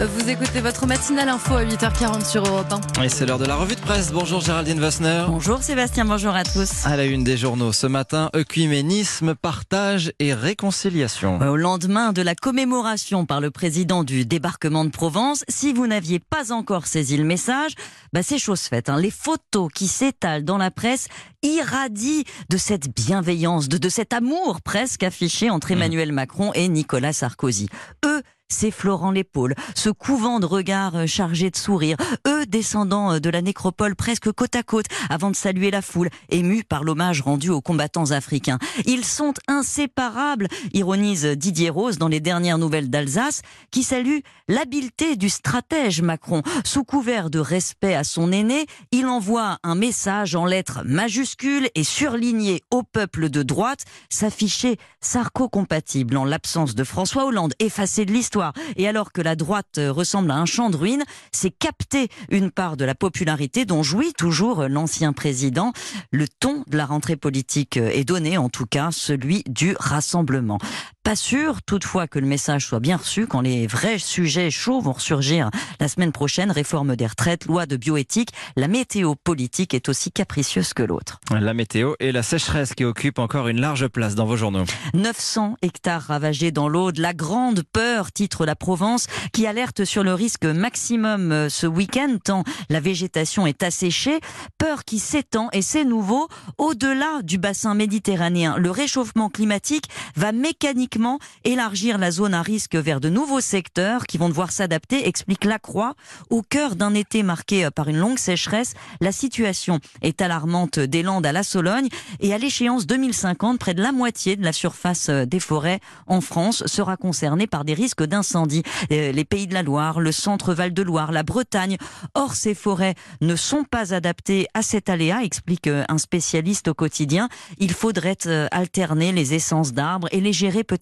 Vous écoutez votre matinale info à 8h40 sur Europe 1. Et c'est l'heure de la revue de presse. Bonjour Géraldine Vassner. Bonjour Sébastien, bonjour à tous. À la une des journaux ce matin, œcuménisme, partage et réconciliation. Au lendemain de la commémoration par le président du débarquement de Provence, si vous n'aviez pas encore saisi le message, bah c'est chose faite. Hein. Les photos qui s'étalent dans la presse irradient de cette bienveillance, de, de cet amour presque affiché entre mmh. Emmanuel Macron et Nicolas Sarkozy. Eux, s'effleurant l'épaule, se couvant de regards euh, chargés de sourires, eux descendant euh, de la nécropole presque côte à côte avant de saluer la foule, émus par l'hommage rendu aux combattants africains. Ils sont inséparables, ironise Didier Rose dans les dernières nouvelles d'Alsace, qui salue l'habileté du stratège Macron. Sous couvert de respect à son aîné, il envoie un message en lettres majuscules et surligné au peuple de droite, s'afficher sarco-compatible en l'absence de François Hollande, effacé de l'histoire et alors que la droite ressemble à un champ de ruines, c'est capter une part de la popularité dont jouit toujours l'ancien président. Le ton de la rentrée politique est donné, en tout cas celui du rassemblement. Pas sûr, toutefois, que le message soit bien reçu quand les vrais sujets chauds vont ressurgir la semaine prochaine. Réforme des retraites, loi de bioéthique. La météo politique est aussi capricieuse que l'autre. La météo et la sécheresse qui occupent encore une large place dans vos journaux. 900 hectares ravagés dans l'Aude. La grande peur, titre la Provence, qui alerte sur le risque maximum euh, ce week-end tant la végétation est asséchée. Peur qui s'étend et c'est nouveau au-delà du bassin méditerranéen. Le réchauffement climatique va mécaniquement élargir la zone à risque vers de nouveaux secteurs qui vont devoir s'adapter, explique Lacroix. Au cœur d'un été marqué par une longue sécheresse, la situation est alarmante des Landes à la Sologne et à l'échéance 2050, près de la moitié de la surface des forêts en France sera concernée par des risques d'incendie. Euh, les pays de la Loire, le centre Val-de-Loire, la Bretagne. Or, ces forêts ne sont pas adaptées à cet aléa, explique un spécialiste au quotidien. Il faudrait euh, alterner les essences d'arbres et les gérer peut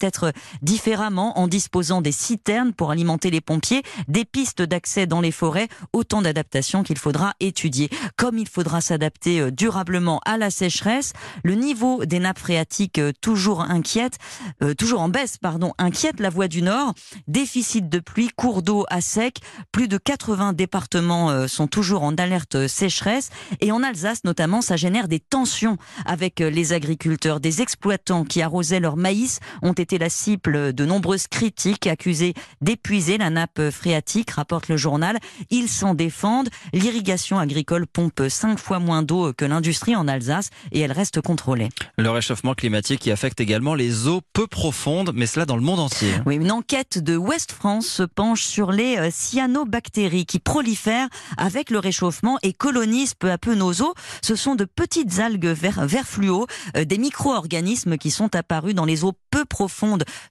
différemment en disposant des citernes pour alimenter les pompiers, des pistes d'accès dans les forêts, autant d'adaptations qu'il faudra étudier. Comme il faudra s'adapter euh, durablement à la sécheresse, le niveau des nappes phréatiques euh, toujours inquiète, euh, toujours en baisse, pardon, inquiète la voie du Nord. Déficit de pluie, cours d'eau à sec. Plus de 80 départements sont toujours en alerte sécheresse. Et en Alsace, notamment, ça génère des tensions avec les agriculteurs. Des exploitants qui arrosaient leur maïs ont été été la cible de nombreuses critiques accusées d'épuiser la nappe phréatique, rapporte le journal. Ils s'en défendent. L'irrigation agricole pompe cinq fois moins d'eau que l'industrie en Alsace et elle reste contrôlée. Le réchauffement climatique qui affecte également les eaux peu profondes, mais cela dans le monde entier. Oui, une enquête de West France se penche sur les euh, cyanobactéries qui prolifèrent avec le réchauffement et colonisent peu à peu nos eaux. Ce sont de petites algues vert, vert fluo, euh, des micro-organismes qui sont apparus dans les eaux peu profondes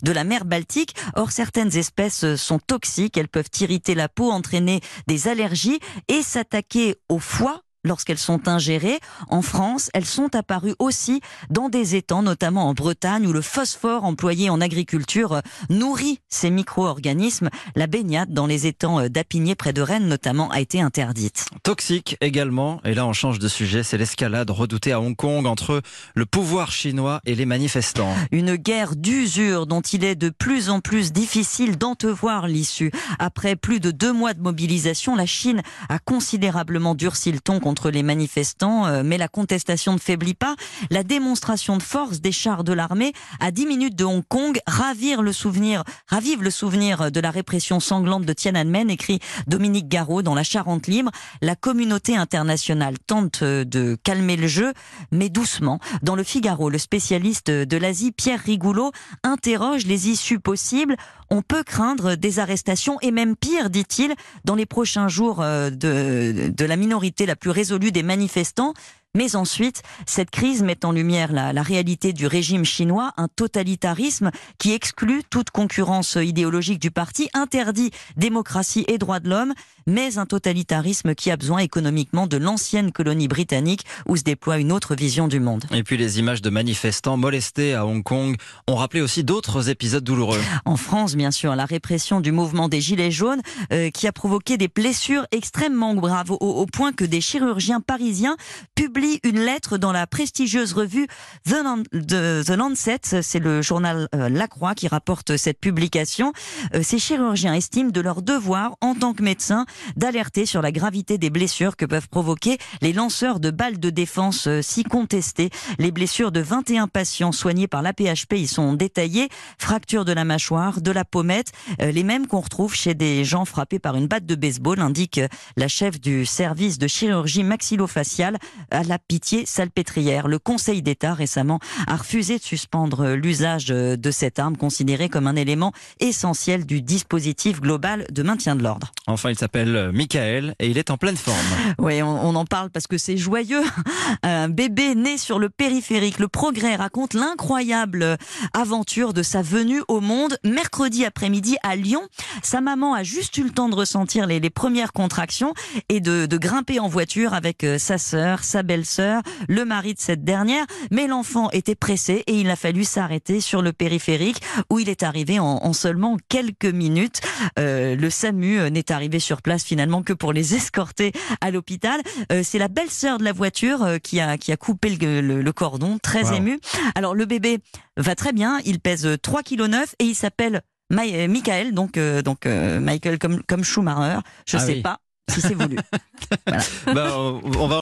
de la mer Baltique. Or, certaines espèces sont toxiques, elles peuvent irriter la peau, entraîner des allergies et s'attaquer au foie lorsqu'elles sont ingérées. En France, elles sont apparues aussi dans des étangs, notamment en Bretagne, où le phosphore employé en agriculture nourrit ces micro-organismes. La baignade dans les étangs d'Apigné, près de Rennes, notamment, a été interdite. Toxique également, et là on change de sujet, c'est l'escalade redoutée à Hong Kong entre le pouvoir chinois et les manifestants. Une guerre d'usure dont il est de plus en plus difficile d'entevoir l'issue. Après plus de deux mois de mobilisation, la Chine a considérablement durci le ton contre contre les manifestants, euh, mais la contestation ne faiblit pas. La démonstration de force des chars de l'armée à 10 minutes de Hong Kong ravire le souvenir, ravive le souvenir de la répression sanglante de Tiananmen, écrit Dominique Garot dans La Charente libre. La communauté internationale tente euh, de calmer le jeu, mais doucement. Dans le Figaro, le spécialiste de l'Asie, Pierre Rigoulot, interroge les issues possibles on peut craindre des arrestations et même pire, dit-il, dans les prochains jours euh, de, de la minorité la plus résolue des manifestants, mais ensuite, cette crise met en lumière la, la, réalité du régime chinois, un totalitarisme qui exclut toute concurrence idéologique du parti, interdit démocratie et droits de l'homme, mais un totalitarisme qui a besoin économiquement de l'ancienne colonie britannique où se déploie une autre vision du monde. Et puis les images de manifestants molestés à Hong Kong ont rappelé aussi d'autres épisodes douloureux. En France, bien sûr, la répression du mouvement des Gilets jaunes euh, qui a provoqué des blessures extrêmement graves au, au point que des chirurgiens parisiens publient une lettre dans la prestigieuse revue The, Lancet. C'est le journal euh, La Croix qui rapporte cette publication. Euh, ces chirurgiens estiment de leur devoir, en tant que médecins, d'alerter sur la gravité des blessures que peuvent provoquer les lanceurs de balles de défense euh, si contestées. Les blessures de 21 patients soignés par l'APHP y sont détaillées. Fracture de la mâchoire, de la pommette, les mêmes qu'on retrouve chez des gens frappés par une batte de baseball, indique la chef du service de chirurgie maxillofaciale à la Pitié Salpêtrière. Le Conseil d'État récemment a refusé de suspendre l'usage de cette arme considérée comme un élément essentiel du dispositif global de maintien de l'ordre. Enfin, il s'appelle Michael et il est en pleine forme. Oui, on, en parle parce que c'est joyeux. Un bébé né sur le périphérique. Le progrès raconte l'incroyable aventure de sa venue au monde mercredi après-midi à Lyon. Sa maman a juste eu le temps de ressentir les, les premières contractions et de, de, grimper en voiture avec euh, sa sœur, sa belle-sœur, le mari de cette dernière. Mais l'enfant était pressé et il a fallu s'arrêter sur le périphérique où il est arrivé en, en seulement quelques minutes. Euh, le SAMU euh, n'est arrivé sur place finalement que pour les escorter à l'hôpital. Euh, c'est la belle-sœur de la voiture euh, qui a qui a coupé le, le, le cordon, très ému. Alors le bébé va très bien, il pèse 3 kg et il s'appelle Michael, donc donc Michael comme comme Schumacher, je ah sais pas si c'est voulu. voilà. bah, on va